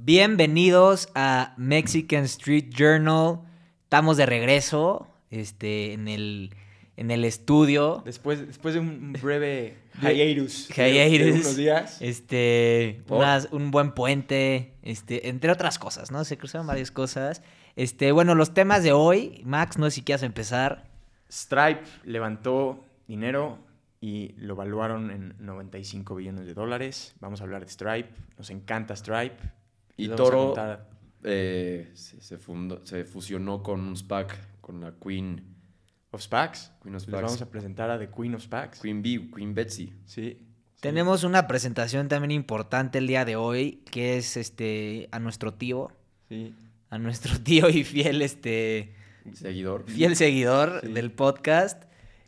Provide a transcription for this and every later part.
Bienvenidos a Mexican Street Journal. Estamos de regreso este, en, el, en el estudio. Después, después de un breve hiatus. Hiatus. unos días. Este, un buen puente, este, entre otras cosas, ¿no? Se cruzaron varias cosas. Este, bueno, los temas de hoy, Max, no sé si quieras empezar. Stripe levantó dinero y lo valuaron en 95 billones de dólares. Vamos a hablar de Stripe. Nos encanta Stripe. Y Toro eh, se, se fundó- se fusionó con un SPAC, con la Queen, of Spacs. Queen of Les SPACs. vamos a presentar a The Queen of Spacs. Queen Bee, Queen Betsy. Sí. Tenemos una presentación también importante el día de hoy, que es este a nuestro tío, Sí. a nuestro tío y fiel este Seguidor. fiel seguidor Sí. del podcast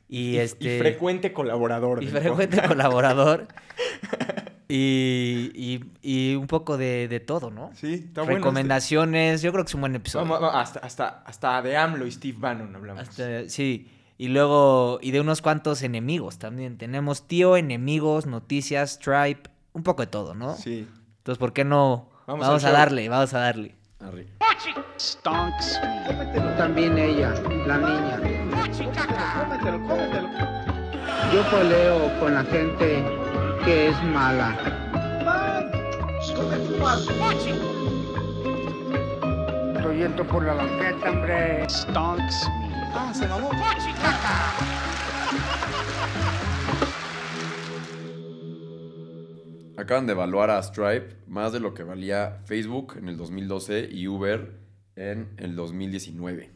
y, Y, este y frecuente colaborador. y frecuente podcast. colaborador y, y- y un poco de, de todo, ¿no? Sí, está bueno. Recomendaciones, yo creo que es un buen este- episodio. Vamos, vamos, hasta, hasta, hasta de AMLO y Steve Bannon hablamos. Hasta- sí, y luego, y de unos cuantos enemigos también. Tenemos tío, enemigos, noticias, Stripe, un poco de todo, ¿no? Sí. Entonces, ¿por qué no? Vamos a darle, vamos a darle. Arre. Stonks. También ella, la niña. Yo poleo con la gente que es mala. Estoy yendo por la banqueta, hombre. Stonks. Acaban de evaluar a Stripe más de lo que valía Facebook en el 2012 y Uber en el 2019.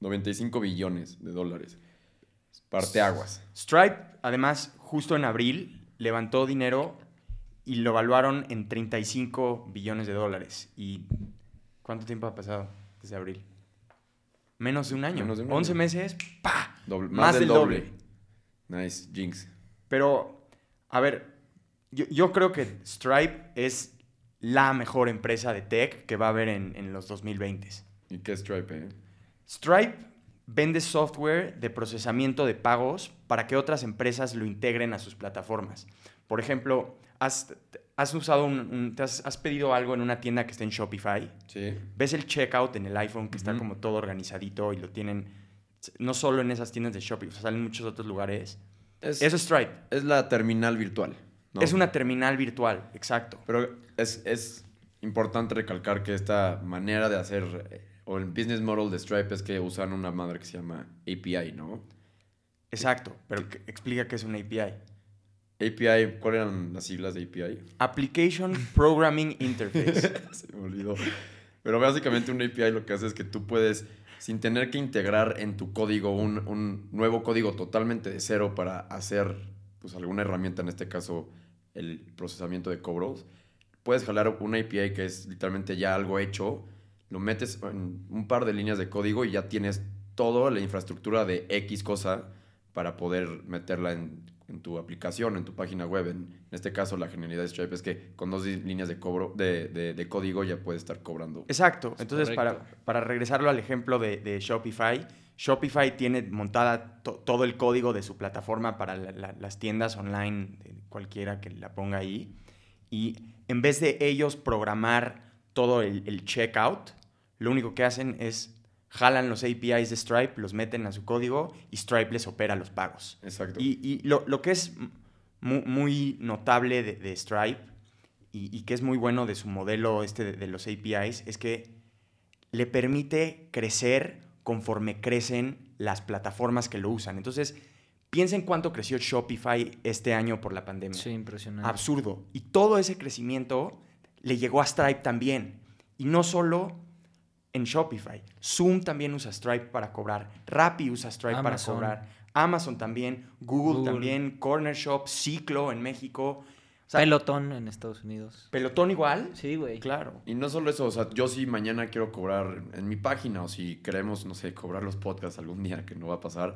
95 billones de dólares. Parteaguas. Stripe, además, justo en abril, levantó dinero y lo evaluaron en 35 billones de dólares. ¿Y cuánto tiempo ha pasado desde abril? Menos de un año. Menos de un 11 año. meses, ¡pa! Doble- Más del doble. Nice, Jinx. Pero, a ver, yo, yo creo que Stripe es la mejor empresa de tech que va a haber en, en los 2020. ¿Y qué es Stripe, eh? Stripe vende software de procesamiento de pagos para que otras empresas lo integren a sus plataformas. Por ejemplo, has, has usado un, un- te has, has pedido algo en una tienda que está en Shopify. Sí. Ves el checkout en el iPhone que está como todo organizadito y lo tienen no solo en esas tiendas de Shopify, o sea, salen en muchos otros lugares. Es, Eso es Stripe. es la terminal virtual. ¿no? Es una terminal virtual, exacto. Pero es, es importante recalcar que esta manera de hacer, eh, o el business model de Stripe es que usan una madre que se llama API, ¿no? Exacto, pero que- explica qué es una API. API, ¿cuáles eran las siglas de API? Application Programming Interface. Se me olvidó. Pero básicamente un API lo que hace es que tú puedes, sin tener que integrar en tu código un, un nuevo código totalmente de cero para hacer pues, alguna herramienta, en este caso el procesamiento de cobros, puedes jalar una API que es literalmente ya algo hecho, lo metes en un par de líneas de código y ya tienes toda la infraestructura de X cosa para poder meterla en, en tu aplicación, en tu página web. En, en este caso, la genialidad de Stripe es que con dos líneas de, cobro, de, de- de código ya puedes estar cobrando. Exacto. Entonces, para, para regresarlo al ejemplo de, de Shopify, Shopify tiene montada to- todo el código de su plataforma para la- la- las tiendas online, cualquiera que la ponga ahí. Y en vez de ellos programar todo el, el checkout, lo único que hacen es jalan los APIs de Stripe, los meten a su código y Stripe les opera los pagos. Exacto. Y, y lo, lo que es mu- muy, notable de, de Stripe y, y que es muy bueno de su modelo este de, de los APIs es que le permite crecer conforme crecen las plataformas que lo usan. Entonces, piensen cuánto creció Shopify este año por la pandemia. Sí, impresionante. Absurdo. Y todo ese crecimiento le llegó a Stripe también. Y no solo en Shopify. Zoom también usa Stripe para cobrar. Rappi usa Stripe Amazon. para cobrar. Amazon también. Google, Google. también. Corner Shop. Ciclo en México. O sea, Pelotón en Estados Unidos. Pelotón igual. Sí, güey. Claro. Y no solo eso, o sea, yo si mañana quiero cobrar en mi página o si queremos, no sé, cobrar los podcasts algún día que no va a pasar,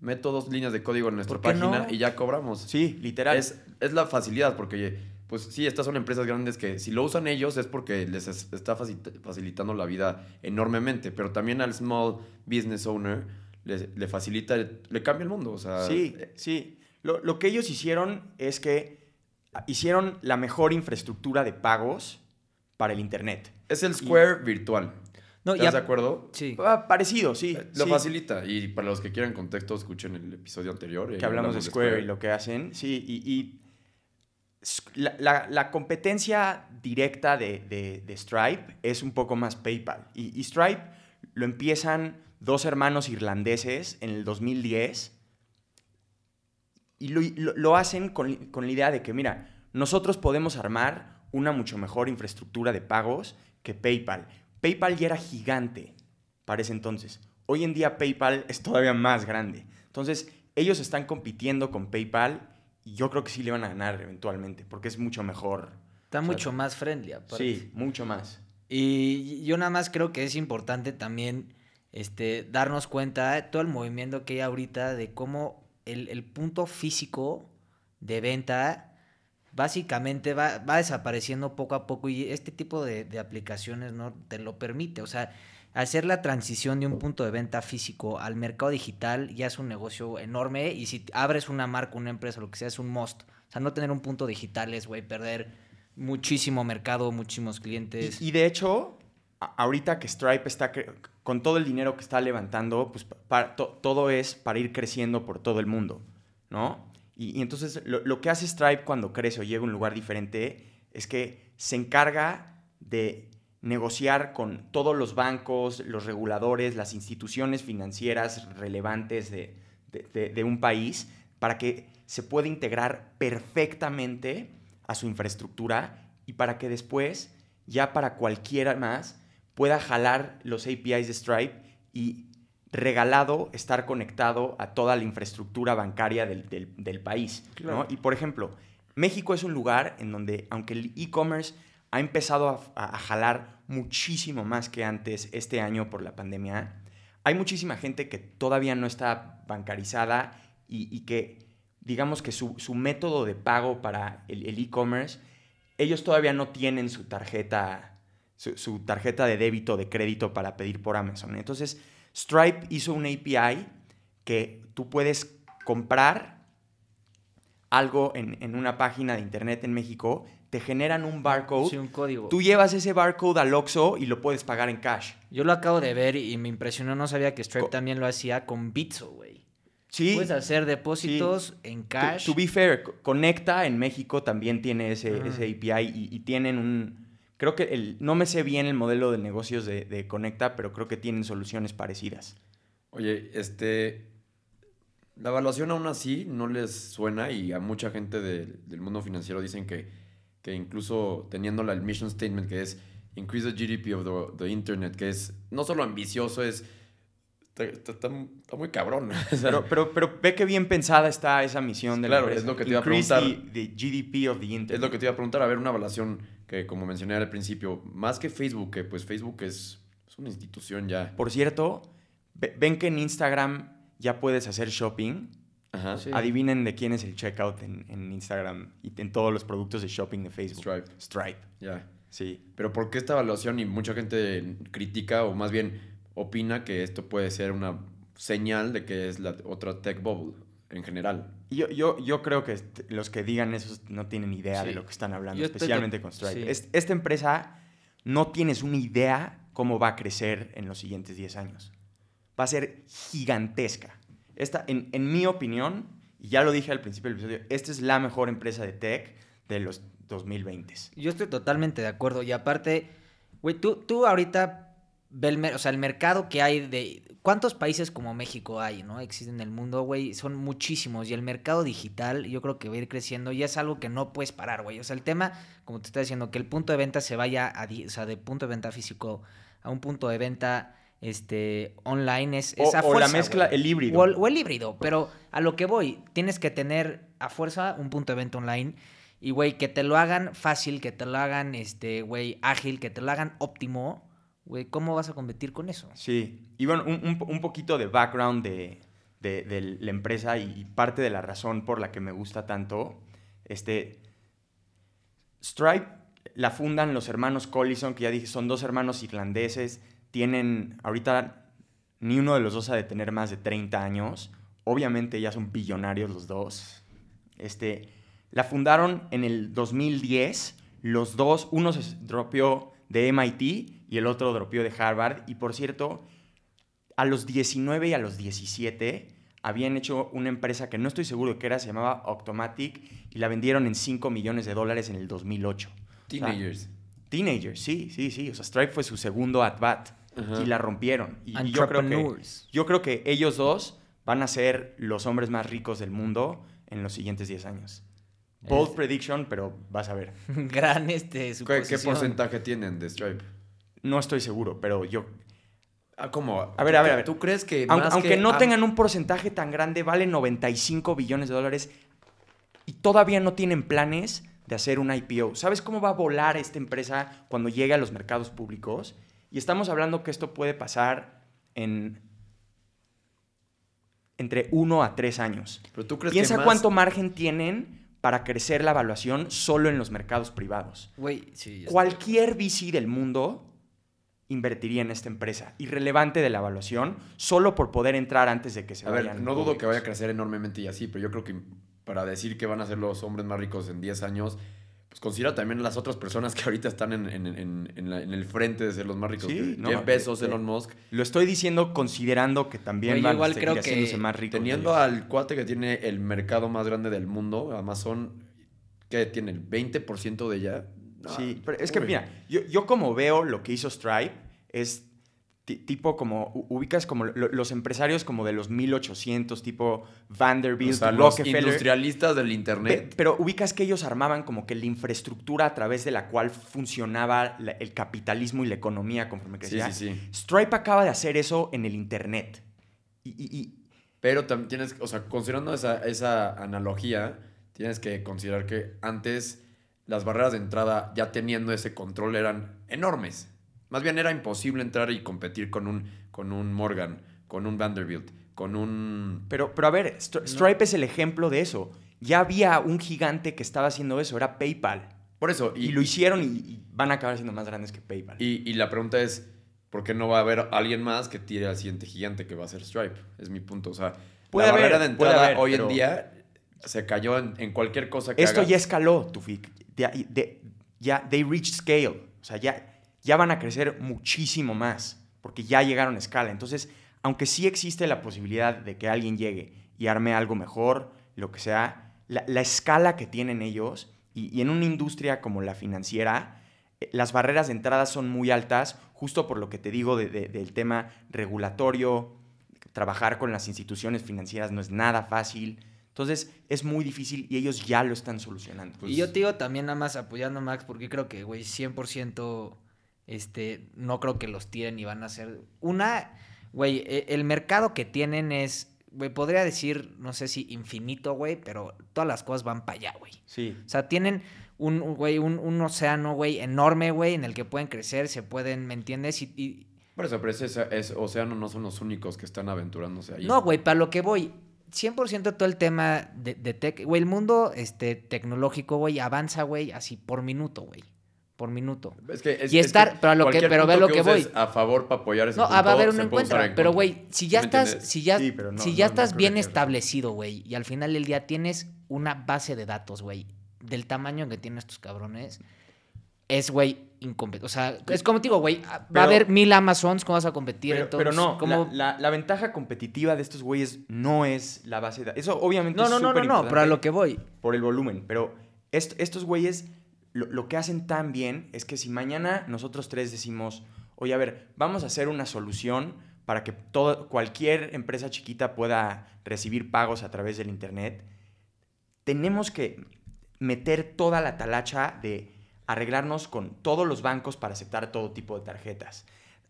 meto dos líneas de código en nuestra ¿Por qué página no? y ya cobramos. Sí, literal. Es, es la facilidad, porque, pues sí, estas son empresas grandes que si lo usan ellos es porque les es- está facil- facilitando la vida enormemente, pero también al small business owner le, le facilita, le cambia el mundo, o sea... Sí, eh, sí. Lo, lo que ellos hicieron es que hicieron la mejor infraestructura de pagos para el Internet. Es el Square virtual. No, ¿Estás ya- de acuerdo? Sí. Ah, parecido, sí. Lo sí. facilita. Y para los que quieran contexto, escuchen el episodio anterior. que hablamos de Square y lo que hacen. Sí, y, la, competencia directa de, de- de Stripe es un poco más PayPal. Y, Stripe lo empiezan dos hermanos irlandeses en el 2010 y lo hacen con, con la idea de que, mira, nosotros podemos armar una mucho mejor infraestructura de pagos que PayPal. PayPal ya era gigante para ese entonces. Hoy en día PayPal es todavía más grande. Entonces, ellos están compitiendo con PayPal y yo creo que sí le van a ganar eventualmente porque es mucho mejor. Está O sea, mucho más friendly, aparte. Sí, mucho más. Y yo nada más creo que es importante también este, darnos cuenta de todo el movimiento que hay ahorita de cómo el, el punto físico de venta básicamente va, va desapareciendo poco a poco y este tipo de, de aplicaciones no te lo permite. O sea, hacer la transición de un punto de venta físico al mercado digital ya es un negocio enorme y si abres una marca, una empresa, lo que sea, es un must. O sea, no tener un punto digital es, güey, perder muchísimo mercado, muchísimos clientes. Y, de hecho, ahorita que Stripe está, con todo el dinero que está levantando, pues todo es para ir creciendo por todo el mundo, ¿no? Y, y entonces lo, lo que hace Stripe cuando crece o llega a un lugar diferente es que se encarga de negociar con todos los bancos, los reguladores, las instituciones financieras relevantes de, de- de- de un país para que se pueda integrar perfectamente a su infraestructura y para que después, ya para cualquiera más, pueda jalar los APIs de Stripe y regalado estar conectado a toda la infraestructura bancaria del, del- del país. ¿no? Claro. Y por ejemplo, México es un lugar en donde, aunque el e-commerce ha empezado a, a- a jalar muchísimo más que antes este año por la pandemia, hay muchísima gente que todavía no está bancarizada y, que, digamos que su, su método de pago para el e-commerce, ellos todavía no tienen su tarjeta, su, tarjeta de débito, de crédito para pedir por Amazon. Entonces, Stripe hizo un API que tú puedes comprar algo en, en una página de internet en México, te generan un barcode, Sí, un código. tú llevas ese barcode al Oxxo y lo puedes pagar en cash. Yo lo acabo de ver y me impresionó, no sabía que Stripe Co- también lo hacía con Bitso, güey. Sí, Puedes hacer depósitos en cash. To, be fair, Co- Conecta en México también tiene ese, Ah. ese API y, y tienen un... Creo que el, no me sé bien el modelo de negocios de, de Conecta, pero creo que tienen soluciones parecidas. Oye, este. La evaluación aún así no les suena y a mucha gente de- del mundo financiero dicen que, que incluso teniendo la mission statement que es increase the GDP of the, the internet, que es no solo ambicioso, es. Está, está- muy cabrón. Pero, pero, pero ve qué bien pensada está esa misión de la Claro, empresa. es lo que te iba a preguntar. The, the GDP of the internet. Es lo que te iba a preguntar, a ver, una evaluación que como mencioné al principio, más que Facebook, que pues Facebook es, es una institución ya. Por cierto, ve- ven que en Instagram ya puedes hacer shopping. Ajá. Sí. Adivinen de quién es el checkout en, en Instagram y en todos los productos de shopping de Facebook. Stripe. Stripe, Ya. sí. Pero ¿por qué esta evaluación? Y mucha gente critica o más bien opina que esto puede ser una señal de que es la otra tech bubble en general. Y Yo, yo, yo creo que est- los que digan eso no tienen idea de lo que están hablando, Yo especialmente con Stripe. sí. Es- esta empresa no tienes una idea cómo va a crecer en los siguientes 10 años. Va a ser gigantesca. Esta, en, en mi opinión, y ya lo dije al principio del episodio, esta es la mejor empresa de tech de los 2020. Yo estoy totalmente de acuerdo. Y aparte, güey, tú, tú ahorita ve el, o sea, el mercado que hay de... ¿Cuántos países como México hay, no? Existen en el mundo, güey. Son muchísimos. Y el mercado digital yo creo que va a ir creciendo y es algo que no puedes parar, güey. O sea, el tema, como te está diciendo, que el punto de venta se vaya a... de punto de venta físico a un punto de venta este online es, es O- a o la fuerza, mezcla, el híbrido. O el, o el híbrido, pero a lo que voy, tienes que tener a fuerza un punto de venta online y, güey, que te lo hagan fácil, que te lo hagan, este, güey, ágil, que te lo hagan óptimo, güey, ¿cómo vas a competir con eso? Sí, y bueno, un, un po- un poquito de background de, de- de la empresa y, y parte de la razón por la que me gusta tanto. Este, Stripe la fundan los hermanos Collison, que ya dije, son dos hermanos irlandeses. Tienen, ahorita, ni uno de los dos ha de tener más de 30 años. Obviamente ya son billonarios los dos. Este, la fundaron en el 2010. Los dos, uno se dropeó de MIT y el otro dropeó de Harvard. Y por cierto, a los 19 y a los 17 habían hecho una empresa que no estoy seguro de qué era, se llamaba Octomatic y la vendieron en 5 millones de dólares en el 2008. O sea, Teenagers. Teenagers, sí, sí, sí. O sea, Stripe fue su segundo at-bat Ajá. y la rompieron. Y, y yo, creo que, yo creo que ellos dos van a ser los hombres más ricos del mundo en los siguientes 10 años. Bold Es- prediction, pero vas a ver. Gran este, ¿Qué, qué porcentaje tienen de Stripe? No estoy seguro, pero yo... Ah, ¿cómo? A ver, a ver, a ver. ¿Tú crees que Aunque, más aunque que no tengan un porcentaje tan grande, valen 95 billones de dólares y todavía no tienen planes de hacer un IPO. ¿Sabes cómo va a volar esta empresa cuando llegue a los mercados públicos? Y estamos hablando que esto puede pasar en entre 1 a 3 años. Pero tú crees Piensa que más... cuánto margen tienen para crecer la evaluación solo en los mercados privados. Sí. Cualquier VC del mundo invertiría en esta empresa, irrelevante de la evaluación, solo por poder entrar antes de que se A ver, vayan. no dudo que vaya a crecer enormemente y así, pero yo creo que para decir que van a ser los hombres más ricos en 10 años, pues considera también las otras personas que ahorita están en, en- en- en la- en el frente de ser los más ricos. Sí, no, Jeff Bezos, eh, Elon Musk. Lo estoy diciendo considerando que también yo van igual a creo que haciéndose más ricos. Teniendo al cuate que tiene el mercado más grande del mundo, Amazon, que tiene el 20% de ella. No, Sí, pero es que uy. mira, yo, yo como veo lo que hizo Stripe es tipo como, ubicas como lo- los empresarios como de los 1800, tipo Vanderbilt, O sea, los industrialistas del internet. Pero ubicas que ellos armaban como que la infraestructura a través de la cual funcionaba la- el capitalismo y la economía conforme Sí, crecía. sí, sí. Stripe acaba de hacer eso en el Internet. Y, y- y- Pero también tienes, o sea, considerando esa, esa analogía, tienes que considerar que antes las barreras de entrada, ya teniendo ese control, eran enormes. Más bien era imposible entrar y competir con un, con un Morgan, con un Vanderbilt, con un... pero, pero a ver, Stri- Stripe es el ejemplo de eso. Ya había un gigante que estaba haciendo eso, era PayPal. Por eso, Y, lo hicieron y, y van a acabar siendo más grandes que PayPal. Y, y la pregunta es, ¿por qué no va a haber alguien más que tire al siguiente gigante que va a ser Stripe? Es mi punto. O sea, Puede la haber, barrera de entrada haber, hoy pero- en día se cayó en, en cualquier cosa que Esto ya escaló, Tufik. Ya, they reached scale. O sea, ya, ya van a crecer muchísimo más porque ya llegaron a escala. Entonces, aunque sí existe la posibilidad de que alguien llegue y arme algo mejor, lo que sea, la, la escala que tienen ellos y, en una industria como la financiera, eh, las barreras de entrada son muy altas, justo por lo que te digo de- de- del tema regulatorio, trabajar con las instituciones financieras no es nada fácil. Entonces es muy difícil y ellos ya lo están solucionando. Y yo te digo también nada más apoyando a Max porque creo que, güey, 100% este, no creo que los tiren y van a ser... Una, güey, e- el mercado que tienen es, güey, podría decir, no sé si infinito, güey, pero todas las cosas van para allá, güey. Sí. O sea, tienen un, un, güey, un, un océano, güey, enorme, güey, en el que pueden crecer, se pueden, ¿me entiendes? Y, y- Por eso, pero ese, ese océano no son los únicos que están aventurándose ahí. No, güey, para lo que voy, 100% todo el tema de, de tech, güey, el mundo este, tecnológico, güey, avanza, güey, así por minuto, güey. Por minuto. Es que es, Y es estar- que pero a lo que- pero ve lo que uses voy. A favor para apoyar ese No, punto, ah, va a haber se uno en puede usar contra. en Pero, güey, si ya ¿Sí me estás, entiendes? si ya, Sí, no- si no- ya no estás bien que- establecido, güey, y al final del día tienes una base de datos, güey, del tamaño que tienen estos cabrones, es, güey, incompetente. O sea, es como te digo, güey, va Pero- a haber mil Amazons, ¿cómo vas a competir? Pero, Entonces, pero no, ¿cómo- la, la- la ventaja competitiva de estos güeyes no es la base de datos. Eso obviamente No, es no, no, no, no, pero a lo que voy. por el volumen. Pero est- estos güeyes lo, lo que hacen tan bien es que si mañana nosotros tres decimos, oye, a ver, vamos a hacer una solución para que cualquier empresa chiquita pueda recibir pagos a través del Internet, tenemos que meter toda la talacha de arreglarnos con todos los bancos para aceptar todo tipo de tarjetas.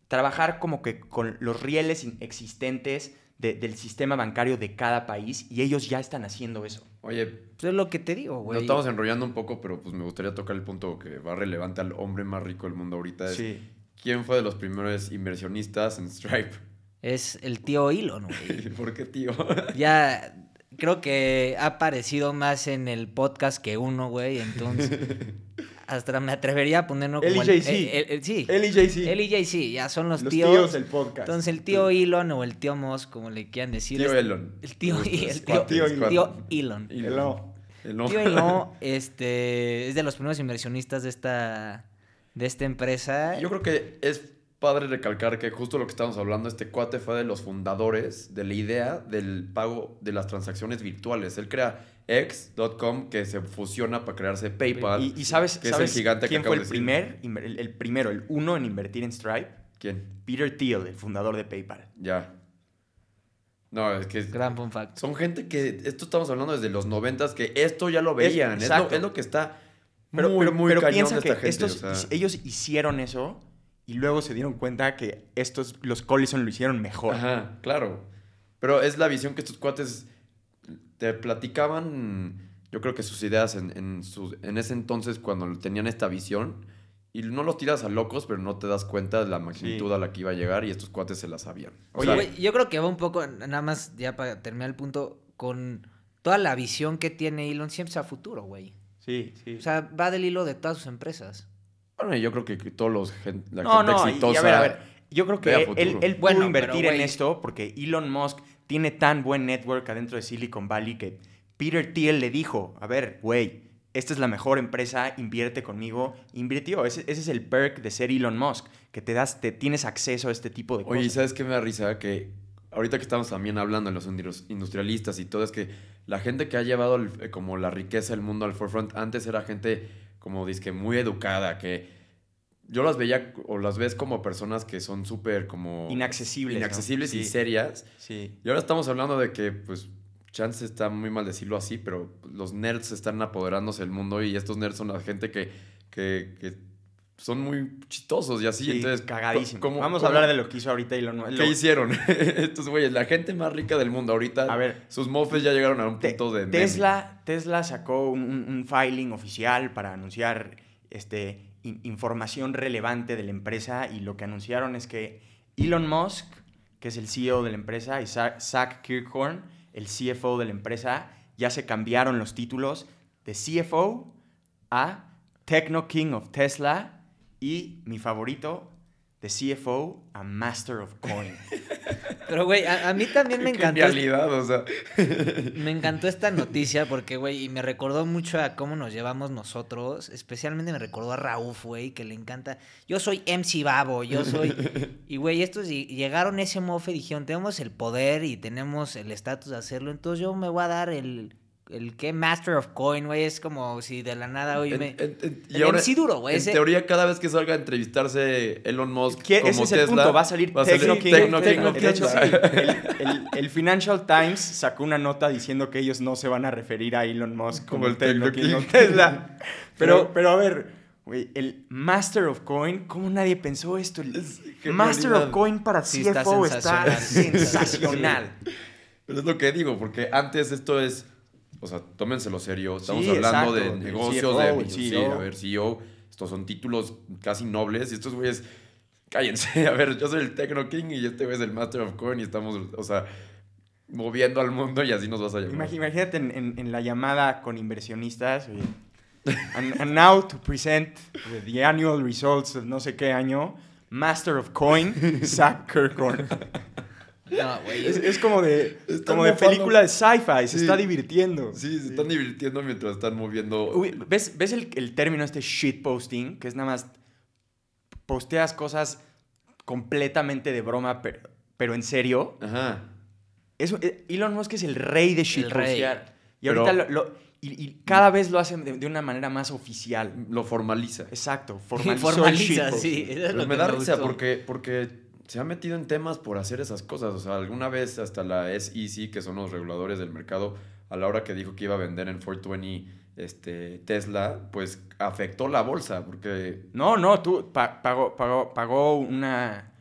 Trabajar como que con los rieles existentes de- del sistema bancario de cada país y ellos ya están haciendo eso. Oye, Pues es lo que te digo, güey. nos estamos enrollando un poco, pero pues me gustaría tocar el punto que va relevante al hombre más rico del mundo ahorita. Es, Sí. ¿Quién fue de los primeros inversionistas en Stripe? Es el tío Elon, güey. ¿Por qué, tío? ya creo que ha aparecido más en el podcast que uno, güey. Entonces, hasta me atrevería a ponerlo como el, el- el- sí. Jay-Z, ya son los, Los tíos. tíos del podcast. Entonces, el tío Elon o el tío Moss, como le quieran decir. Tío es- Elon. El tío, el tío, el tío Elon. El no. Tío Elon, este, es de los primeros inversionistas de esta, de esta empresa. Yo creo que es padre recalcar que justo lo que estábamos hablando, este cuate fue de los fundadores de la idea del pago de las transacciones virtuales. Él crea X.com que se fusiona para crearse PayPal. Y, y sabes, que es el sabes gigante que quién fue el de decir. primer, el, el primero, el uno en invertir en Stripe? ¿Quién? Peter Thiel, el fundador de PayPal. Ya. No, es que Gran fun fact. son gente que, esto estamos hablando desde los noventas, que esto ya lo veían. Es, lo, es lo que está Pero, muy, pero, muy pero cañón piensa de que esta gente. estos, o sea. ellos hicieron eso y luego se dieron cuenta que estos, los Collison lo hicieron mejor. Ajá, claro. Pero es la visión que estos cuates te platicaban, yo creo que sus ideas en, en, sus- en ese entonces cuando tenían esta visión. Y no los tiras a locos, pero no te das cuenta de la magnitud Sí. a la que iba a llegar y estos cuates se la sabían. O Oye, sea, yo creo que va un poco, nada más ya para terminar el punto, con toda la visión que tiene Elon siempre es a futuro, güey. Sí, sí. O sea, va del hilo de todas sus empresas. bueno, yo creo que todos los gen- la no, gente no, exitosa... y a ver, a ver. Yo creo que él, él Bueno, invertir pero, en esto porque Elon Musk tiene tan buen network adentro de Silicon Valley que Peter Thiel le dijo, a ver, güey, esta es la mejor empresa, invierte conmigo. Invirtió. Ese, ese es el perk de ser Elon Musk, que te das, te tienes acceso a este tipo de Oye, ¿y cosas. ¿sabes qué me da risa? Que ahorita que estamos también hablando de los indus- industrialistas y todo, es que la gente que ha llevado el- eh, como la riqueza del mundo al forefront, antes era gente como disque muy educada, que yo las veía o las ves como personas que son súper como... Inaccesibles, ¿no? Inaccesibles y Sí. serias. Sí. Y ahora estamos hablando de que, pues, chance está muy mal decirlo así, pero los nerds están apoderándose del mundo y estos nerds son la gente que, que, que son muy chistosos y así. Sí, entonces, cagadísimo. ¿cómo- Vamos cómo- a hablar de lo que hizo ahorita Elon Musk. ¿Qué Lo- hicieron estos güeyes? La gente más rica del mundo ahorita. A ver. Sus mofes ya llegaron a un Te- punto de. meme. Tesla, Tesla sacó un filing oficial para anunciar este, in- información relevante de la empresa y lo que anunciaron es que Elon Musk, que es el CEO de la empresa, y Zach Kirkhorn, el CFO de la empresa, ya se cambiaron los títulos de CFO a Techno King of Tesla y mi favorito, de CFO a Master of Coin. Pero, güey, a, a mí también me Qué encantó. genialidad, o sea. Me encantó esta noticia porque, güey, y me recordó mucho a cómo nos llevamos nosotros. Especialmente me recordó a Raúl, güey, que le encanta. Yo soy MC Babo, yo soy. Y, güey, estos ll- llegaron a ese mofe y dijeron: Tenemos el poder y tenemos el estatus de hacerlo. Entonces yo me voy a dar el. El que Master of Coin, güey, es como si de la nada hoy En- me. en- en- y el ahora, MC duro, güey. En ese- teoría, cada vez que salga a entrevistarse Elon Musk. Que como ese es el Tesla, punto, va a salir va Techno King. Techno Techno King King. of De hecho, Tesla. sí, el, el- el Financial Times sacó una nota diciendo que ellos no se van a referir a Elon Musk como, el Techno King of Tesla. Pero, pero a ver, güey, el Master of Coin, ¿cómo nadie pensó esto? El Es Master of Coin para Sí, está CFO está sensacional. sensacional. Pero es lo que digo, porque antes esto es. O sea, tómenselo serio. Estamos Sí, hablando exacto, de negocios, CFO, de. sí, CEO. a ver, CEO. Estos son títulos casi nobles. Y estos güeyes. Cállense. A ver, yo soy el Techno King y este güey es el Master of Coin. Y estamos, o sea, moviendo al mundo y así nos vas a llamar. Imagínate en, en- en la llamada con inversionistas. oye, And, and now to present the annual results of no sé qué año, Master of Coin, Zach Kirkhorn. No, güey. Es, es como de, Están como de mofando. película de sci-fi, se Sí. está divirtiendo. Sí, se están divirtiendo mientras están moviendo. Uy, ¿Ves, ves el, el término este shitposting? Que es nada más posteas cosas completamente de broma, pero, pero en serio. Ajá. Eso, eh, Elon Musk es el rey de shitpostear. Y Pero- ahorita lo, lo- y, y cada vez lo hacen de, de una manera más oficial. Lo formaliza. Exacto, Formaliza, shitposting. sí. eso es Pero lo me que da risa porque, porque se ha metido en temas por hacer esas cosas. O sea, alguna vez hasta la SEC, que son los reguladores del mercado, a la hora que dijo que iba a vender en 420 este, Tesla, pues afectó la bolsa porque No, no, tú pa- pagó, pagó, pagó una,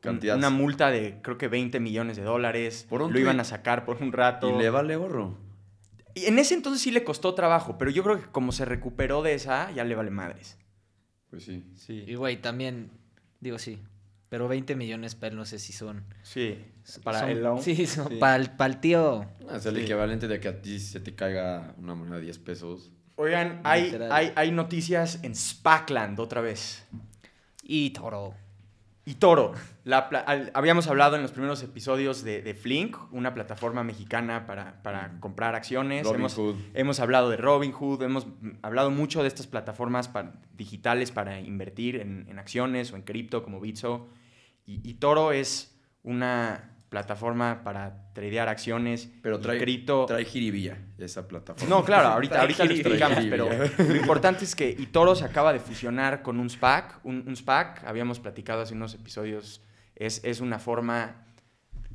Cantidad. una multa de creo que 20 millones de dólares. Por un lo iban a sacar por un rato. y le vale gorro. Y en ese entonces sí le costó trabajo, pero yo creo que como se recuperó de esa, ya le vale madres. Pues sí. Sí. Y, güey, también. Digo, sí. Pero 20 millones, pero no sé si son. Sí. Para son- el loan. Sí, son Sí. Para, el, para el tío. Ah, Es el Sí. equivalente de que a ti se te caiga una moneda de 10 pesos. Oigan, hay, hay, hay noticias en Spackland otra vez. Y Toro. Y Toro, la pla- al- habíamos hablado en los primeros episodios de, de Flink, una plataforma mexicana para, para comprar acciones. Robin hemos, Hood. hemos hablado de Robinhood, hemos mm, hablado mucho de estas plataformas pa- digitales para invertir en, en acciones o en cripto como Bitso. Y, y Toro es una plataforma para tradear acciones Pero trae, cripto. trae jiribilla esa plataforma. No, claro, ahorita, ahorita lo explicamos, pero lo importante es que Itoro se acaba de fusionar con un SPAC. Un, un SPAC, habíamos platicado hace unos episodios, es, es una forma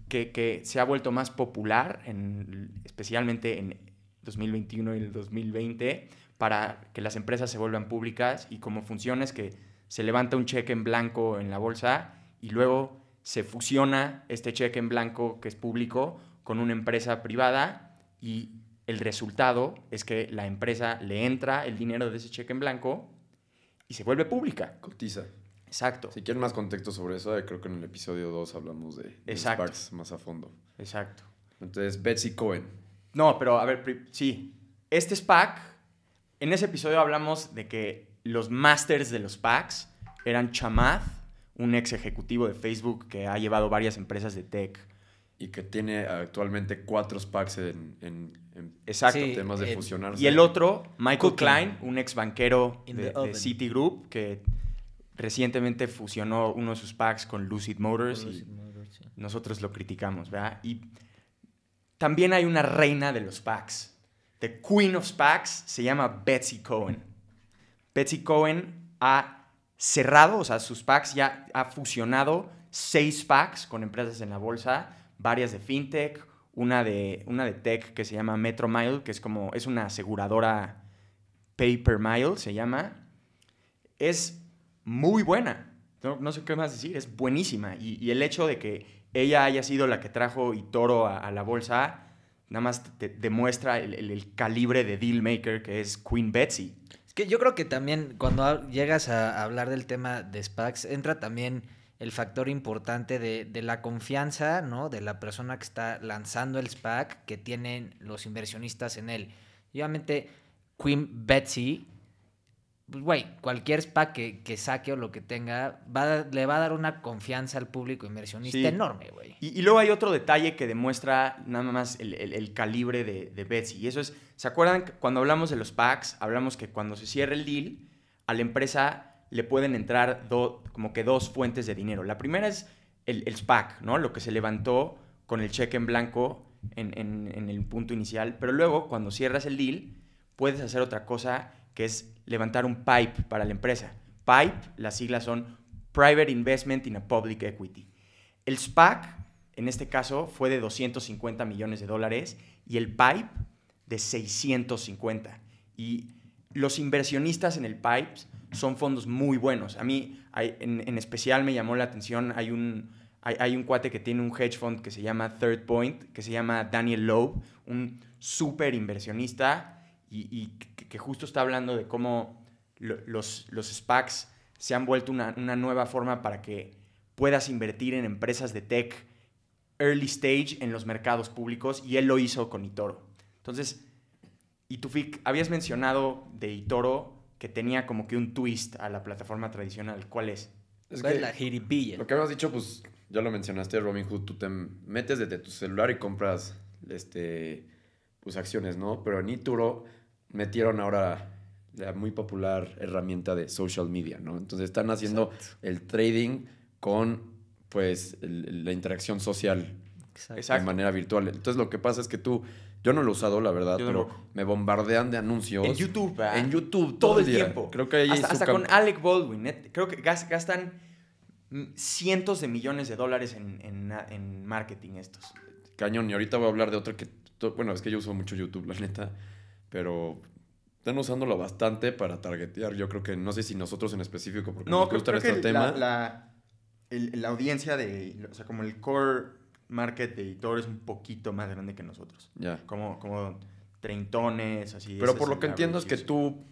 que, que se ha vuelto más popular, en, especialmente en 2021 y el 2020, para que las empresas se vuelvan públicas y como funciona es que se levanta un cheque en blanco en la bolsa y luego se fusiona este cheque en blanco que es público con una empresa privada y el resultado es que la empresa le entra el dinero de ese cheque en blanco y se vuelve pública. Cotiza. Exacto. Si quieren más contexto sobre eso, eh, creo que en el episodio 2 hablamos de, de. SPACs más a fondo. Exacto. Entonces, Betsy Cohen. No, pero a ver, sí. Este SPAC, en ese episodio hablamos de que los masters de los SPACs eran Chamath, un ex ejecutivo de Facebook que ha llevado varias empresas de tech. Y que tiene actualmente cuatro SPACs en, en- en Exacto. Sí, temas de eh, fusionarse. Y el otro, Michael Cooking. Klein, un ex banquero In de, the de. Citigroup que recientemente fusionó uno de sus SPACs con Lucid Motors y nosotros lo criticamos, ¿verdad? Y también hay una reina de los SPACs. The Queen of SPACs se llama Betsy Cohen. Betsy Cohen ha cerrado, o sea, sus SPACs ya ha fusionado seis SPACs con empresas en la bolsa, varias de fintech, una de, una de tech que se llama Metromile, que es como, es una aseguradora pay per mile, se llama. Es muy buena. No, sé qué más decir, es buenísima. Y, el hecho de que ella haya sido la que trajo Itoro a, a la bolsa, nada más demuestra el- el calibre de deal maker que es Queen Betsy. Que yo creo que también cuando llegas a hablar del tema de SPACs, entra también el factor importante de, de la confianza, ¿no? De la persona que está lanzando el SPAC, que tienen los inversionistas en él. Y obviamente, Queen Betsy, pues, güey, cualquier SPAC que, que saque o lo que tenga, va le va a dar una confianza al público inversionista Sí. enorme, güey. Y, y luego hay otro detalle que demuestra nada más el, el- el calibre de, de Betsy. Y eso es, ¿se acuerdan que cuando hablamos de los packs? Hablamos que cuando se cierra el deal, a la empresa le pueden entrar do- como que dos fuentes de dinero. La primera es el, el SPAC, ¿no? Lo que se levantó con el cheque en blanco en, en- en el punto inicial. Pero luego, cuando cierras el deal, puedes hacer otra cosa que es levantar un PIPE para la empresa. PIPE, las siglas son Private Investment in a Public Equity. El SPAC, en este caso, fue de 250 millones de dólares y el PIPE de 650. Y los inversionistas en el PIPE son fondos muy buenos. A mí, hay- en, en especial, me llamó la atención, hay un, hay, hay un cuate que tiene un hedge fund que se llama Third Point, que se llama Daniel Loeb, un súper inversionista y, y que, justo está hablando de cómo lo- los, los SPACs se han vuelto una, una nueva forma para que puedas invertir en empresas de tech early stage en los mercados públicos y él lo hizo con Itoro. Entonces, y Tufik, habías mencionado de Itoro que tenía como que un twist a la plataforma tradicional. ¿Cuál es? Es ¿Cuál que la jiribilla? lo que habías dicho, pues ya lo mencionaste, Robinhood, tú te metes desde tu celular y compras este, pues, acciones, ¿no? Pero en Ituro metieron ahora la muy popular herramienta de social media, ¿no? Entonces están haciendo el trading con pues el- la interacción social Exacto. De manera virtual. Entonces lo que pasa es que tú, yo no lo he usado, la verdad, Yo pero me bombardean de anuncios. En YouTube, ¿verdad? En YouTube todo el día. tiempo. Creo que ella hasta hasta con Alec Baldwin. net- creo que gas- gastan cientos de millones de dólares en, en- en marketing estos. Cañón, y ahorita voy a hablar de otra que, bueno, es que yo uso mucho YouTube, la neta, pero están usándolo bastante para targetear. Yo creo que, no sé si nosotros en específico, porque No, nos creo, gusta creo este que tema. la, la- el- la audiencia de, o sea, como el core market de editor es un poquito más grande que nosotros. Ya. Como, como treintones, así. Pero por lo que entiendo es que tú,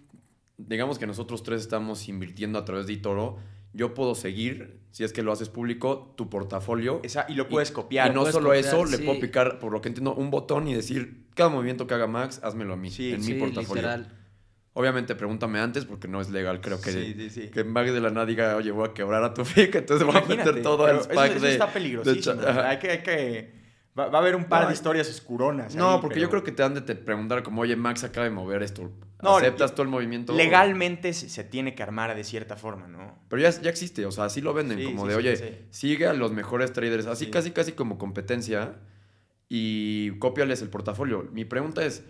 digamos que nosotros tres estamos invirtiendo a través de Itoro. Yo puedo seguir, si es que lo haces público, tu portafolio. Esa- y lo puedes copiar. y no solo copiar, eso, le puedo picar, por lo que entiendo, un botón y decir, cada movimiento que haga Max, házmelo a mí, Sí, en Sí, mi portafolio. literal. Obviamente, pregúntame antes porque no es legal. Creo que, Sí, sí, sí. que Max de la nada diga, oye, voy a quebrar a tu FIC, entonces voy a meter todo al SPAC eso, eso de... está de peligrosísimo. ajá. hay que, hay que... Va, va a haber un par No, de historias oscuronas. No, ahí, porque pero yo creo que te han de te preguntar como, oye, Max acaba de mover esto. No, ¿Aceptas todo el movimiento? Legalmente se, se tiene que armar de cierta forma, ¿no? Pero ya, ya existe, o sea, así lo venden, Sí, como sí, de, oye, sí. sigue a los mejores traders, así Sí. casi casi como competencia y cópiales el portafolio. Mi pregunta es,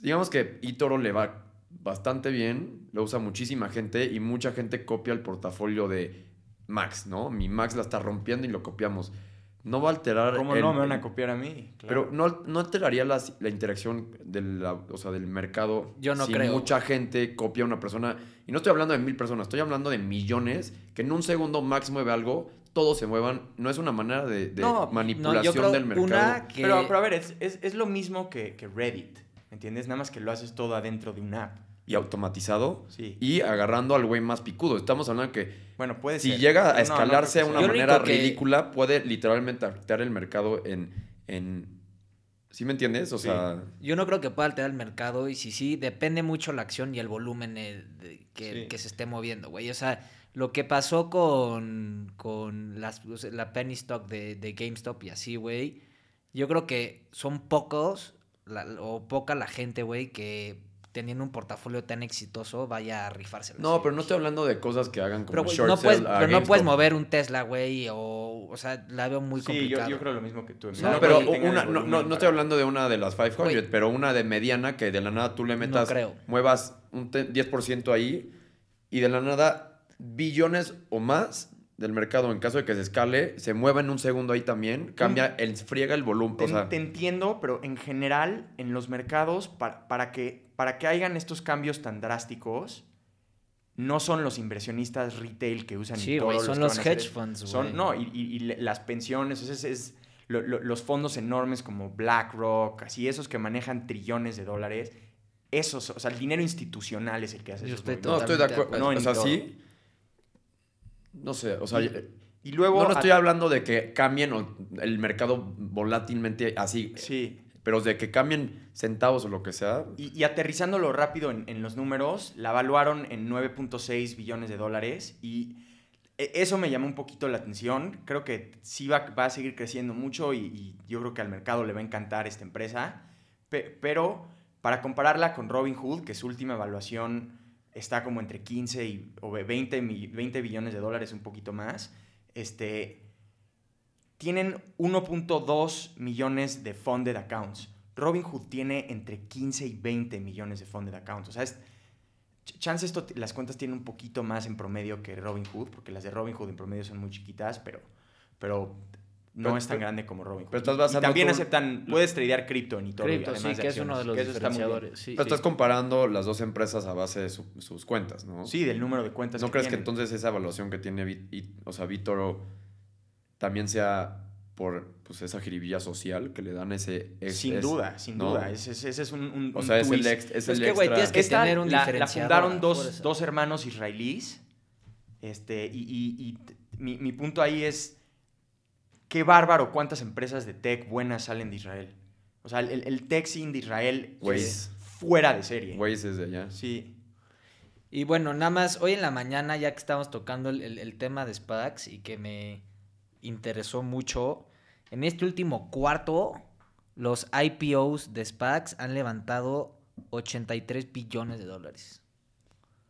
digamos que eToro le va bastante bien, lo usa muchísima gente y mucha gente copia el portafolio de Max, ¿no? Mi Max la está rompiendo y lo copiamos. No va a alterar... ¿Cómo el- no me van a copiar a mí? Claro. Pero no, no alteraría las- la interacción del, la- o sea, del mercado Yo no si creo. mucha gente copia a una persona. Y no estoy hablando de mil personas, estoy hablando de millones que en un segundo Max mueve algo, todos se muevan. No es una manera de, de No, no, manipulación yo creo del mercado. una que... Pero, pero a ver, es, es- es lo mismo que, que Reddit, ¿me entiendes? Nada más que lo haces todo adentro de una app. Y automatizado. Sí. Y agarrando al güey más picudo. Estamos hablando de que Bueno, puede si ser. llega No, a no escalarse a una manera que- ridícula, puede literalmente afectar el mercado en... en ¿Sí me entiendes? O Sí. sea... Yo no creo que pueda alterar el mercado y si sí, depende mucho la acción y el volumen eh, de- que, Sí. que se esté moviendo, güey. O sea, lo que pasó con, con las, o sea, la penny stock de, de GameStop y así, güey, yo creo que son pocos la- o poca la gente, güey, que teniendo un portafolio tan exitoso vaya a rifárselo. No, así, pero no estoy hablando de cosas que hagan como Pero, short no puedes, pero no puedes mover un Tesla, güey, o, o sea, la veo muy Sí, complicado. yo, yo creo lo mismo que tú. No, No, No pero una, no, no, no estoy para- hablando de una de las 500, Güey. pero una de mediana que de la nada tú le metas, creo. muevas un te- 10% ahí y de la nada billones o más del mercado, en caso de que se escale, se mueva en un segundo ahí también, cambia, el, friega el volumen. Te, o sea, te entiendo, pero en general, en los mercados, para, para que, para que hagan estos cambios tan drásticos, no son los inversionistas retail que usan Sí, los son los hedge eso. funds, güey. Son, no, y, y- y le- las pensiones, es, es lo- lo- los fondos enormes como BlackRock, así esos que manejan trillones de dólares, esos, o sea, el dinero institucional es el que hace estoy no, estoy de acuerdo. de o sea, acuerdo. sí. No sé, o sea, Y- luego... no, no estoy a- hablando de que cambien el mercado volátilmente así, Sí, pero de que cambien centavos o lo que sea. Y, y aterrizándolo rápido en, en los números, la evaluaron en 9.6 billones de dólares y e- eso me llamó un poquito la atención. Creo que sí va, va a seguir creciendo mucho y, y yo creo que al mercado le va a encantar esta empresa. Pe- pero para compararla con Robinhood, que su última evaluación está como entre 15 y, o 20, mi- 20 billones de dólares, un poquito más, este, tienen 1.2 millones de funded accounts. Robinhood tiene entre 15 y 20 millones de funded accounts. O sea, es, ch- chance esto, las cuentas tienen un poquito más en promedio que Robinhood, porque las de Robinhood en promedio son muy chiquitas, pero, pero no Pero- es tan pero- grande como Robinhood. pero estás Y- también aceptan, puedes tradear cripto en Cripto, además sí, de que es uno de los diferenciadores. Sí, Pero sí. estás comparando las dos empresas a base de su- sus cuentas, ¿no? Sí, del número de cuentas ¿No crees que entonces esa evaluación que tiene o sea, Vitoro también sea por pues, esa jiribilla social que le dan ese... es- sin es- duda, sin ¿no? duda. Ese, ese- ese es un, un- O un sea, es el, ex- es Es el que, güey, tienes que Esta tener un la, la fundaron dos, dos hermanos israelíes. Este, y y- mi, mi punto ahí es, qué bárbaro cuántas empresas de tech buenas salen de Israel. O sea, el, el tech scene de Israel es fuera de serie. Waze es de allá. Sí. Y bueno, nada más, hoy en la mañana, ya que estábamos tocando el, el- el tema de SPACs y que me interesó mucho, en este último cuarto, los IPOs de SPACs han levantado 83 billones de dólares.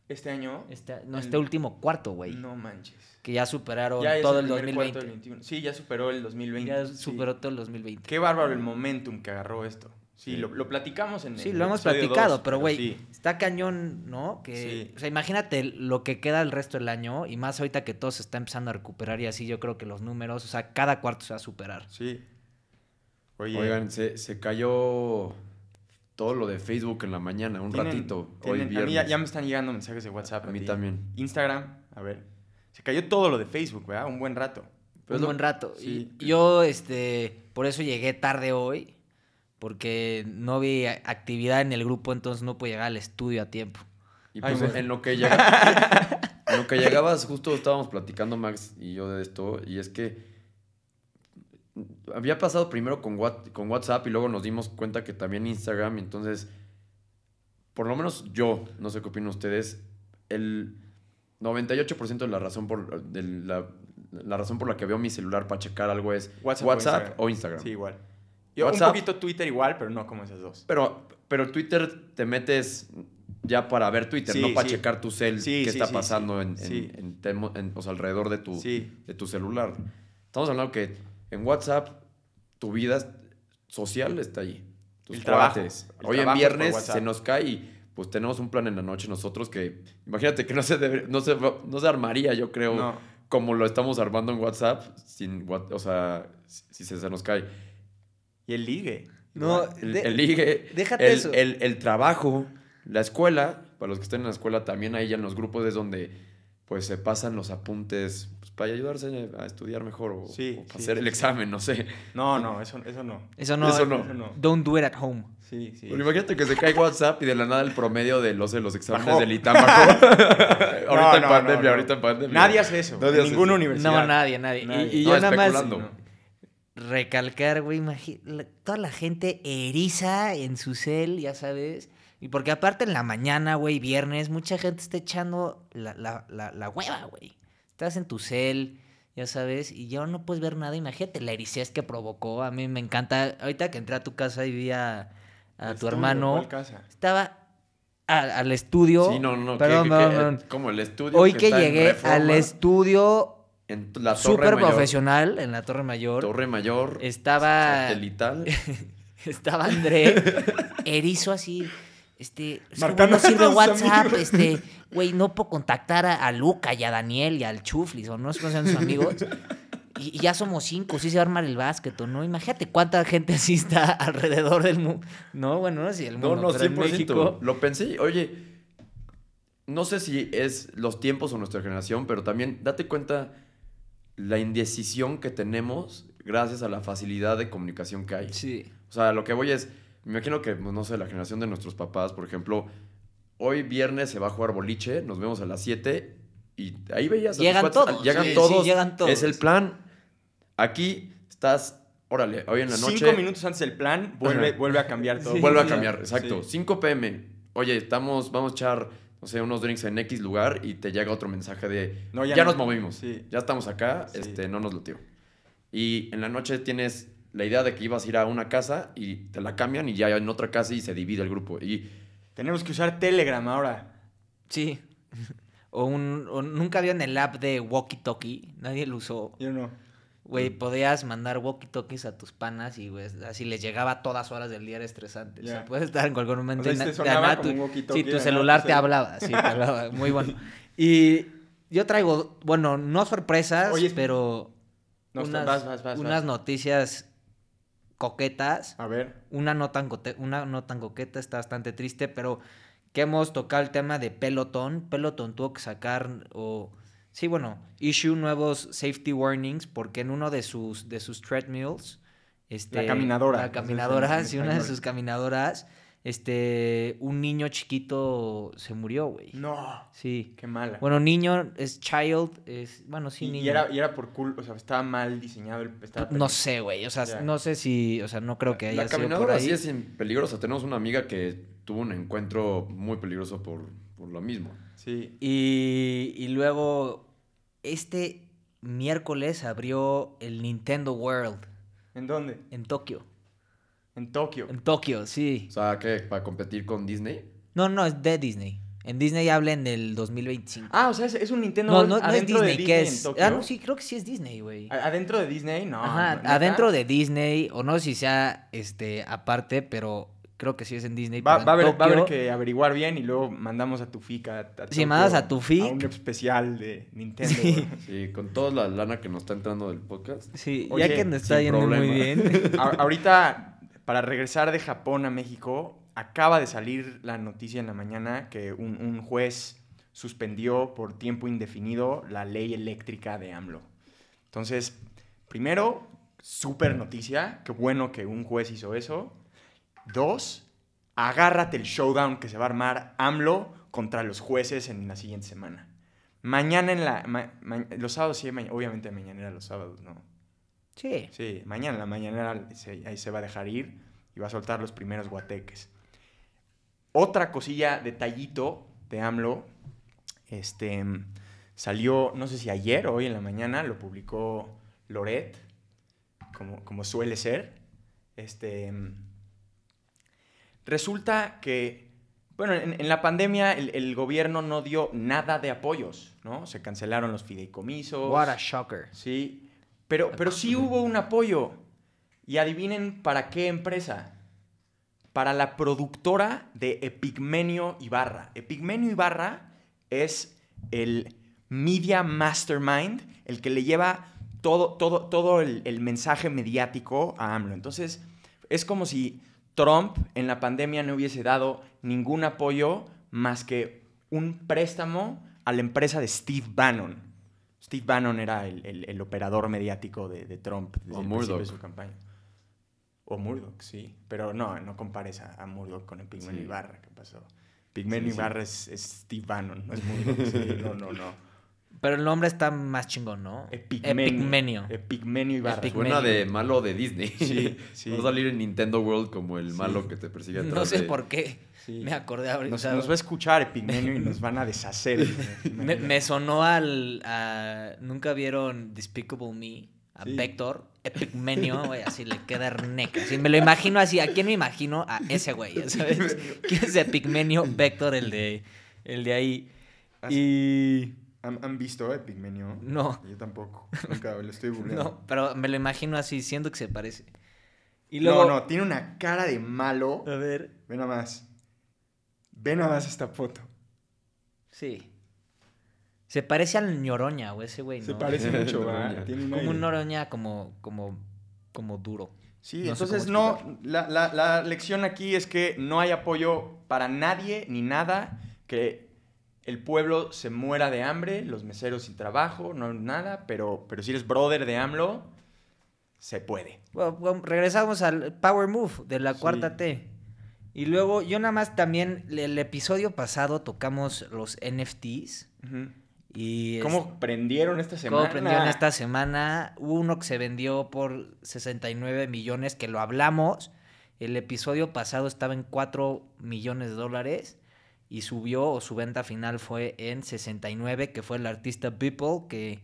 Este año. Este, no, El- este último cuarto, güey. No manches. Que ya superaron Ya todo el, cuarto 2020. del 21. Sí, ya superó el 2020. Ya sí. superó todo el 2020. Qué bárbaro el momentum que agarró esto. Sí. Lo, lo platicamos en Sí, el lo hemos platicado, dos, pero güey, sí. está cañón, ¿no? Que, Sí. O sea, imagínate lo que queda el resto del año y más ahorita que todo se está empezando a recuperar y así yo creo que los números, o sea, cada cuarto se va a superar. Sí. Oye, Oigan, se, se cayó todo lo de Facebook en la mañana, un tienen- ratito. tienen- hoy a viernes. mí ya, ya me están llegando mensajes de WhatsApp. A mí también. Instagram, a ver. Se cayó todo lo de Facebook, ¿verdad? Un buen rato. Pero un lo- buen rato. sí. Y yo, este, por eso llegué tarde hoy, porque no vi actividad en el grupo, entonces no pude llegar al estudio a tiempo. Y pues en lo que llega, en lo que llegabas, justo estábamos platicando Max y yo de esto, y es que había pasado primero con, What- con WhatsApp y luego nos dimos cuenta que también Instagram, entonces por lo menos yo, no sé qué opinan ustedes, el 98% de la razón por de la, la razón por la que veo mi celular para checar algo es WhatsApp WhatsApp, o. Instagram. Sí, igual. Yo WhatsApp. un poquito Twitter igual, pero no como esas dos. Pero, pero Twitter te metes ya para ver Twitter, Sí, no para sí. checar tu cel, Sí, qué está pasando. En, en- en en- o sea, alrededor de tu, de tu celular. Estamos hablando que en WhatsApp tu vida social está ahí. Tus El trabajo. El Hoy en trabajo por viernes se nos cae y pues tenemos un plan en la noche nosotros que imagínate que no se, debe- no se, no se armaría, yo creo, No. como lo estamos armando en WhatsApp, sin, o sea, si si se nos cae. Y el ligue. No, El, de- el ligue, déjate el, eso. El, el trabajo, la escuela, para los que estén en la escuela, también ahí ya en los grupos es donde pues se pasan los apuntes pues, para ayudarse a estudiar mejor o, Sí, o para sí, hacer el sí. examen, no sé. No, no, eso, eso no. Eso no. Eso no. Eso no. Don't do it at home. Sí, sí. Pero imagínate que se cae WhatsApp y de la nada el promedio de los, de los exámenes Bajó. del ITAM bajó. ahorita No, en pandemia, no, no. ahorita en pandemia. Nadie hace eso. Nadie en hace ninguna eso. universidad. No, nadie, nadie. Y- Nadie. Y, No, yo nada más especulando. Recalcar, güey, toda la gente eriza en su cel, ya sabes. Y porque aparte en la mañana, güey, viernes, mucha gente está echando la, la, la, la hueva, güey. Estás en tu cel, ya sabes, y ya no puedes ver nada. Imagínate la ericez que provocó. A mí me encanta. Ahorita que entré a tu casa y vi a, a tu Estudio, hermano, ¿cuál casa? estaba a- al estudio. Sí, no, no, no. Perdón, que- que- perdón, que- perdón. Como el estudio. Hoy que llegué al estudio En la Torre súper Mayor. profesional en la Torre Mayor. Torre Mayor. Estaba- Satelital. Estaba André erizo así. Este, Marcando no sirve WhatsApp, amigos. este, güey, no puedo contactar a, a Luca y a Daniel y al Chuflis, o no sé cómo sean sus amigos. Y, y ya somos cinco, sí se va a armar el básquet, ¿o no? Imagínate cuánta gente así está alrededor del mundo. No, bueno, no sé si el No, mundo, no, pero en 100%. México. Lo pensé, y, oye, no sé si es los tiempos o nuestra generación, pero también date cuenta la indecisión que tenemos gracias a la facilidad de comunicación que hay. Sí. O sea, lo que voy es, me imagino que, pues, no sé, la generación de nuestros papás, por ejemplo, hoy viernes se va a jugar boliche, nos vemos a las 7 y ahí veías a tus Llegan todos, Llegan sí, sí, todos. llegan todos. Es el plan. Aquí estás, órale, hoy en la noche. Cinco minutos antes del plan, vuelve, Ajá. vuelve a cambiar todo. Vuelve a Sí. cambiar, exacto. Sí. 5 pm. Oye, estamos, vamos a echar, no sé, unos drinks en X lugar y te llega otro mensaje de, No, ya ya, no. nos movimos, Sí. ya estamos acá, Sí. este, no nos lo tiro. Y en la noche tienes la idea de que ibas a ir a una casa y te la cambian y ya en otra casa y se divide el grupo. Y Tenemos que usar Telegram ahora. Sí. O, un, o nunca vieron el app de Walkie Talkie, nadie lo usó. Yo no. Güey, podías mandar walkie-talkies a tus panas y, güey, así les llegaba a todas horas del día, era estresante. O sea, puedes estar en cualquier momento O sea, y te nada como tu- un Sí, celular te hablaba, sí, te hablaba. Muy bueno. Y yo traigo, bueno, no sorpresas, Oye, pero No, unas, vas, vas, vas. unas noticias coquetas. A ver. Una no, tan una no tan coqueta, está bastante triste, pero que hemos tocado el tema de Peloton. Peloton tuvo que sacar, o sí, bueno, issue nuevos safety warnings, porque en uno de sus, de sus treadmills, este, La caminadora, La caminadora, sí, una de sus caminadoras, este, un niño chiquito se murió, güey. No. Sí. Qué mala. Bueno, niño es child, es, bueno, sí, y, niño. y era, y era por cool, o sea, estaba mal diseñado. El, estaba No sé, güey, o sea, no sé si, o sea, no creo que haya la sido por caminadora ahí. sí es peligrosa. Tenemos una amiga que tuvo un encuentro muy peligroso por, por lo mismo. Sí. Y, y luego, este miércoles abrió el Nintendo World ¿En dónde? en Tokio. En Tokio. En Tokio, sí. O sea, ¿qué? ¿Para competir con Disney? No, no, es de Disney. En Disney hablan del 2025. Ah, o sea, es, es un Nintendo no, World no, no es Disney, de ¿qué Disney es? en Tokio. Ah, no, sí, creo que sí es Disney, güey. ¿A- ¿Adentro de Disney? No. Ajá, adentro de Disney, o no sé si sea este aparte, pero creo que sí es en Disney. Va, va a haber, va a haber Tokio. que averiguar bien y luego mandamos a tu FIC a, a Sí, Tokio mandas a tu FIC. A un especial de Nintendo. Sí. con toda la lana que nos está entrando del podcast. Sí, Oye, ya que nos está yendo muy bien. A- ahorita, para regresar de Japón a México, acaba de salir la noticia en la mañana que un, un juez suspendió por tiempo indefinido la ley eléctrica de AMLO. Entonces, primero, súper noticia, qué bueno que un juez hizo eso. Dos, agárrate el showdown que se va a armar AMLO contra los jueces en la siguiente semana. Mañana en la... ma- ma- los sábados sí, ma- obviamente mañanera los sábados, ¿no? Sí. Sí, mañana en la mañanera se, ahí se va a dejar ir y va a soltar los primeros guateques. otra cosilla, detallito de AMLO, este, salió, no sé si ayer o hoy en la mañana, lo publicó Loret, como, como suele ser. Este, resulta que, bueno, en, en la pandemia el, el gobierno no dio nada de apoyos, ¿no? Se cancelaron los fideicomisos. What a shocker. Sí, pero, pero sí hubo un apoyo. Y adivinen para qué empresa. Para la productora de Epigmenio Ibarra. Epigmenio Ibarra es el media mastermind, el que le lleva todo, todo, todo el, el mensaje mediático a AMLO. Entonces, es como si Trump en la pandemia no hubiese dado ningún apoyo más que un préstamo a la empresa de Steve Bannon. Steve Bannon era el, el- el operador mediático de, de Trump desde O el principio de Murdoch. su campaña. O Murdoch, sí. Pero no, no compares a, a Murdoch con el Pigmenio Sí. Ibarra. ¿Qué pasó? Pigmenio Sí, sí. Ibarra es, es Steve Bannon, no es Murdoch. sí, no, no, no. Pero el nombre está más chingón, ¿no? Epigmenio. Epigmenio. Epigmenio Ibarra. Epig- Suena de malo de Disney. Sí, sí. Va a salir en Nintendo World como el Sí. malo que te persigue atrás No sé de- por qué. Sí. Me acordé ahorita. Nos, nos va a escuchar Epigmenio y nos van a deshacer. Me, me sonó al. a- Nunca vieron Despicable Me. A Sí. Vector. Epigmenio, güey. Así le queda herneca. Así me lo imagino así. ¿A quién me imagino? A ese güey. ¿Sabes? ¿Quién es Epigmenio? Vector, el de. El de ahí. Y. ¿Han, han visto Epigmenio? No. Yo tampoco. Nunca lo estoy googleando. No, pero me lo imagino así, siento que se parece. Y No, luego. no, tiene una cara de malo. A ver. Ve nada más. Ve nada más esta foto. Sí. Se parece al ñoroña, güey, ese güey, ¿no? Se parece mucho, un Como un ñoroña como, como, como duro. Sí, No entonces no, la, la- la lección aquí es que no hay apoyo para nadie ni nada, que el pueblo se muera de hambre, los meseros sin trabajo, no nada, pero, pero si eres brother de AMLO, se puede. Bueno, bueno, regresamos al Power Move de la Sí. cuarta T. Y luego yo nada más también, el episodio pasado tocamos los NFTs. Y ¿Cómo prendieron esta semana? ¿Cómo prendieron esta semana? Hubo uno que se vendió por 69 millones, que lo hablamos. El episodio pasado estaba en 4 millones de dólares y subió, o su venta final fue en 69, que fue el artista People, que,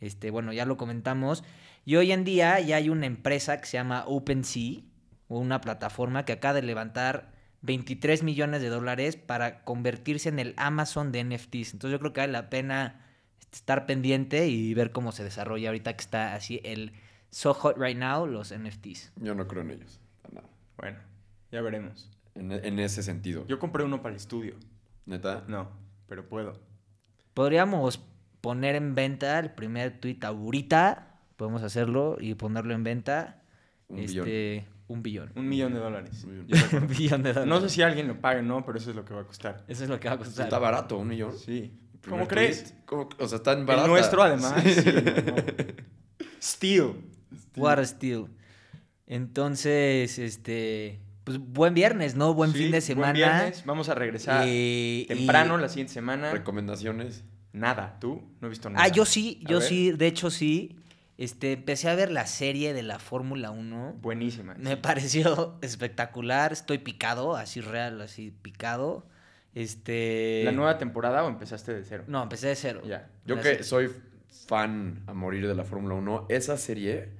este, bueno, ya lo comentamos. Y hoy en día ya hay una empresa que se llama OpenSea, o una plataforma que acaba de levantar 23 millones de dólares para convertirse en el Amazon de NFTs. Entonces yo creo que vale la pena estar pendiente y ver cómo se desarrolla ahorita que está así el so hot right now, los NFTs. Yo no creo en ellos. para nada. Bueno, ya veremos. En, en ese sentido. Yo compré uno para el estudio. Neta. No, pero puedo. Podríamos poner en venta el primer tweet ahorita, podemos hacerlo y ponerlo en venta. Un este, un billón. Un millón de dólares. Un millón. Yo de acuerdo. Un billón de dólares. No sé si alguien lo pague no, pero eso es lo que va a costar. Eso es lo que va a costar. Está barato, un millón. Sí. ¿Cómo crees? tweet. ¿Cómo- O sea, está en barata. El nuestro, además. sí, no. Steel. What a steal. Entonces, este, pues buen viernes, ¿no? Buen Sí, fin de semana. Buen viernes. Vamos a regresar Eh, temprano y- la siguiente semana. Recomendaciones. Nada. ¿Tú? No he visto nada. Ah, yo sí, A yo ver. sí, de hecho sí. Este, empecé a ver la serie de la Fórmula 1. Buenísima. Me pareció espectacular. Estoy picado, así real, así picado. Este. ¿La nueva temporada o empezaste de cero? No, empecé de cero. Ya. Yo La que serie. soy fan a morir de la Fórmula 1, esa serie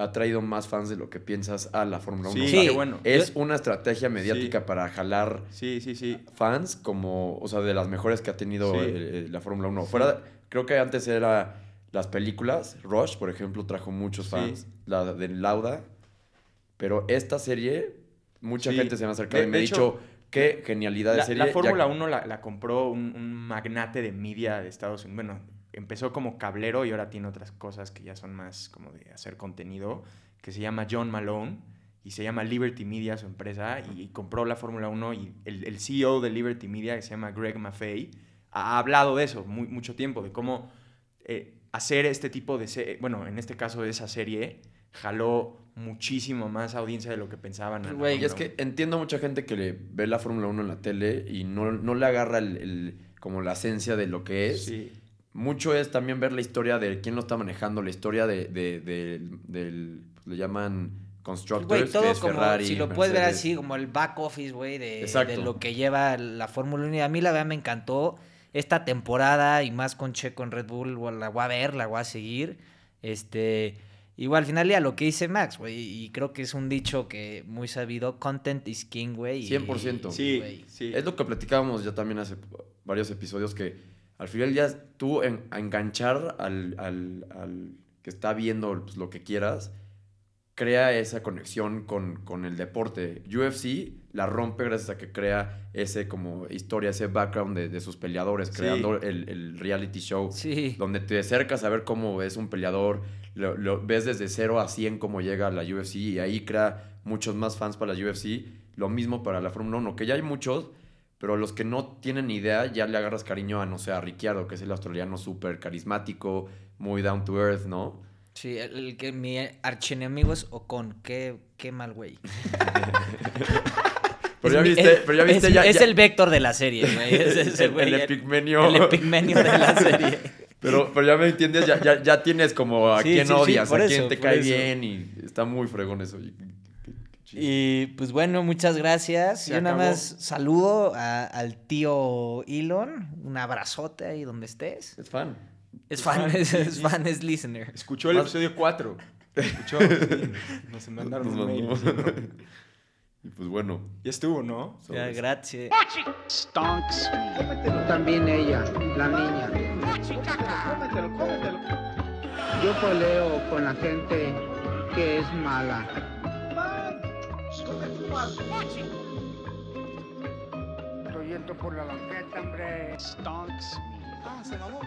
ha traído más fans de lo que piensas a la Fórmula 1. Sí, O sea, bueno. Es una estrategia mediática Sí. para jalar Sí, sí, sí. fans como, o sea, de las mejores que ha tenido Sí. eh, la Fórmula 1. Fuera, creo que antes era las películas, Rush, por ejemplo, trajo muchos fans, la de Lauda, pero esta serie, mucha gente se me ha acercado De- y me ha dicho, qué genialidad de La, serie. la ya- Fórmula 1 la, la compró un, un magnate de media de Estados Unidos. Bueno, empezó como cablero y ahora tiene otras cosas que ya son más como de hacer contenido, que se llama John Malone y se llama Liberty Media, su empresa, y, y compró la Fórmula 1 y el, el CEO de Liberty Media, que se llama Greg Maffei, ha hablado de eso muy, mucho tiempo, de cómo eh, hacer este tipo de, bueno, en este caso esa serie, jaló muchísimo más audiencia de lo que pensaban. Güey, es que entiendo mucha gente que le ve la Fórmula 1 en la tele y no, no le agarra el, el- como la esencia de lo que 1. es. Sí. Mucho es también ver la historia de quién lo está manejando, la historia de, de- de- del, le llaman Constructors, Güey, que todo es como, Ferrari, si lo puedes ver así, como el back office, güey, de, lo que lleva la Fórmula 1. Y a mí la verdad me encantó esta temporada y más con Checo en Red Bull, la voy a ver, la voy a seguir. Este, igual al final ya lo que dice Max, güey, y creo que es un dicho que muy sabido, content is king, güey. y- 100%. Sí, güey. sí. Es lo que platicábamos ya también hace varios episodios que al final día tú en- a enganchar al, al- al que está viendo pues, lo que quieras, crea esa conexión con, con el deporte. UFC la rompe gracias a que crea ese como historia, ese background de, de sus peleadores, Sí. creando el, el reality show. Sí. Donde te acercas a ver cómo es un peleador, lo, lo ves desde 0 a 100 cómo llega a la UFC y ahí crea muchos más fans para la UFC. Lo mismo para la Fórmula 1, que ya hay muchos, pero los que no tienen idea ya le agarras cariño a, no sé, a Ricciardo, que es el australiano súper carismático, muy down to earth, ¿no? Sí, el, el que mi archienemigo es Ocon. Qué, qué mal, güey. Pero ya mi- viste, es- pero ya viste, es, ya, es ya- el vector de la serie, güey. Es ese el, güey, el epigmenio. El epigmenio de la serie. Pero, pero ya me entiendes, ya, ya, ya tienes como a Sí, quién sí, odias, a eso, quién te cae eso. bien y está muy fregón eso. Chido. Y pues bueno, muchas gracias. Se Yo nada acabó. más saludo a- al tío Elon. Un abrazote ahí donde estés. Es fan. Es fan, es, es fan, es listener. Escuchó el Más- episodio 4. Escuchó. sí, Nos mandaron un mail. Y pues bueno. Ya estuvo, ¿no? Ya, gracias. Stonks. También ella, la niña. Yo peleo con la gente que es mala. Estoy yendo por la banqueta, hombre. Stonks. Ah, se mamó.